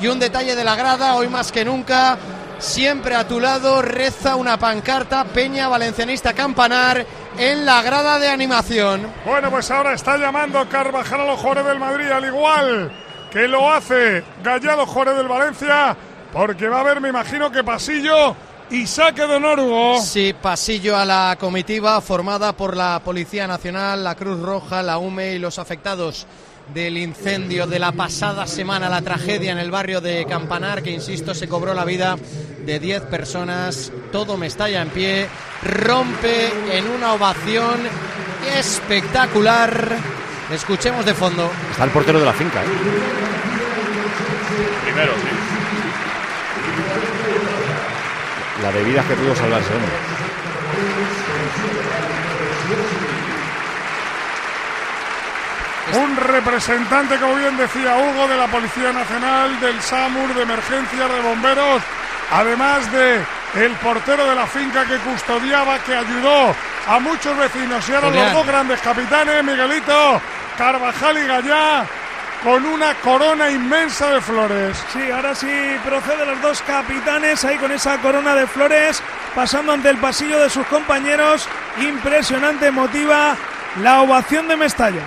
Y un detalle de la grada, hoy más que nunca, siempre a tu lado reza una pancarta Peña Valencianista Campanar en la grada de animación. Bueno, pues ahora está llamando Carvajal a los jugadores del Madrid, al igual que lo hace Gallado Juárez del Valencia, porque va a haber, me imagino que pasillo y saque de honor, Hugo. Sí, pasillo a la comitiva formada por la Policía Nacional, la Cruz Roja, la UME y los afectados del incendio de la pasada semana, la tragedia en el barrio de Campanar, que insisto, se cobró la vida de 10 personas. Todo me estalla en pie, rompe en una ovación espectacular. Escuchemos de fondo. Está el portero de la finca. ¿eh? Primero, sí. La bebida que pudo salvar ese hombre. Un representante, como bien decía Hugo, de la Policía Nacional, del SAMUR, de emergencias, de bomberos, además de el portero de la finca que custodiaba, que ayudó a muchos vecinos y eran los dos grandes capitanes, Miguelito, Carvajal y Gallá, con una corona inmensa de flores. Sí, ahora sí procede los dos capitanes ahí con esa corona de flores, pasando ante el pasillo de sus compañeros. Impresionante, emotiva la ovación de Mestalla.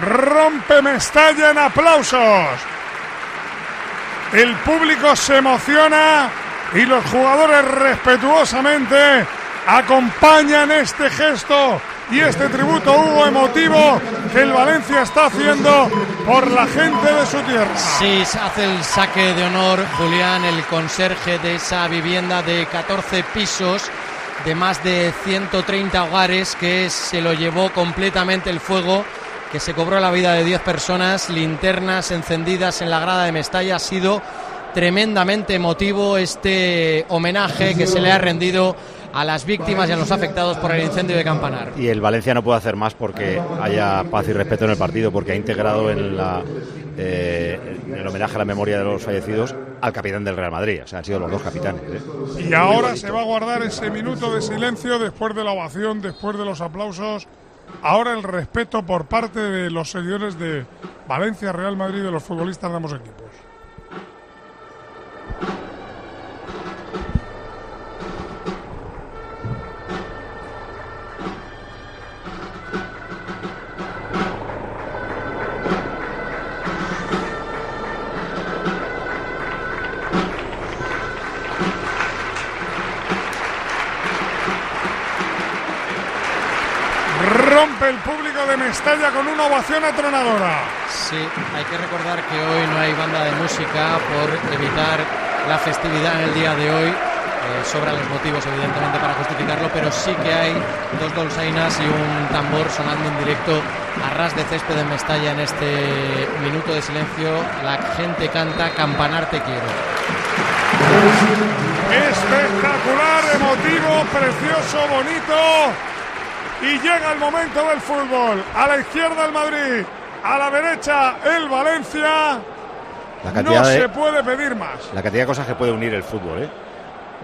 Rompe Mestalla en aplausos. El público se emociona y los jugadores respetuosamente acompañan este gesto y este tributo Hugo emotivo que el Valencia está haciendo por la gente de su tierra. Sí, hace el saque de honor, Julián, el conserje de esa vivienda de 14 pisos, de más de 130 hogares, que se lo llevó completamente el fuego, que se cobró la vida de 10 personas, linternas encendidas en la grada de Mestalla. Ha sido tremendamente emotivo este homenaje que se le ha rendido a las víctimas y a los afectados por el incendio de Campanar. Y el Valencia no puede hacer más porque haya paz y respeto en el partido, porque ha integrado en, la, eh, en el homenaje a la memoria de los fallecidos al capitán del Real Madrid. O sea, han sido los dos capitanes. ¿eh? Y ahora se va a guardar ese minuto de silencio después de la ovación, después de los aplausos. Ahora el respeto por parte de los seguidores de Valencia, Real Madrid, de los futbolistas de ambos equipos. Rompe el público de Mestalla con una ovación atronadora. Sí, hay que recordar que hoy no hay banda de música por evitar la festividad en el día de hoy. Eh, sobran los motivos, evidentemente, para justificarlo, pero sí que hay dos dolzainas y un tambor sonando en directo a ras de césped en Mestalla en este minuto de silencio. La gente canta Campanar te quiero. Espectacular, emotivo, precioso, bonito. Y llega el momento del fútbol. A la izquierda el Madrid, a la derecha el Valencia. La cantidad, No de, se puede pedir más. la cantidad de cosas que puede unir el fútbol. ¿eh?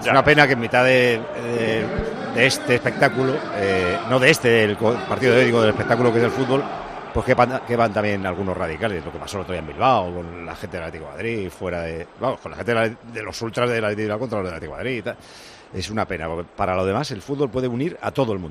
Es una pena que en mitad de, de- de este espectáculo, eh, no de este, del partido de digo, del espectáculo que es el fútbol, pues que van, que van también algunos radicales, lo que pasó el otro día en Bilbao, con la gente del Atlético de Madrid, fuera de. Vamos, con la gente de, la- de los ultras del Atlético de contra los del Atlético de Madrid y tal. Es una pena, porque para lo demás el fútbol puede unir a todo el mundo.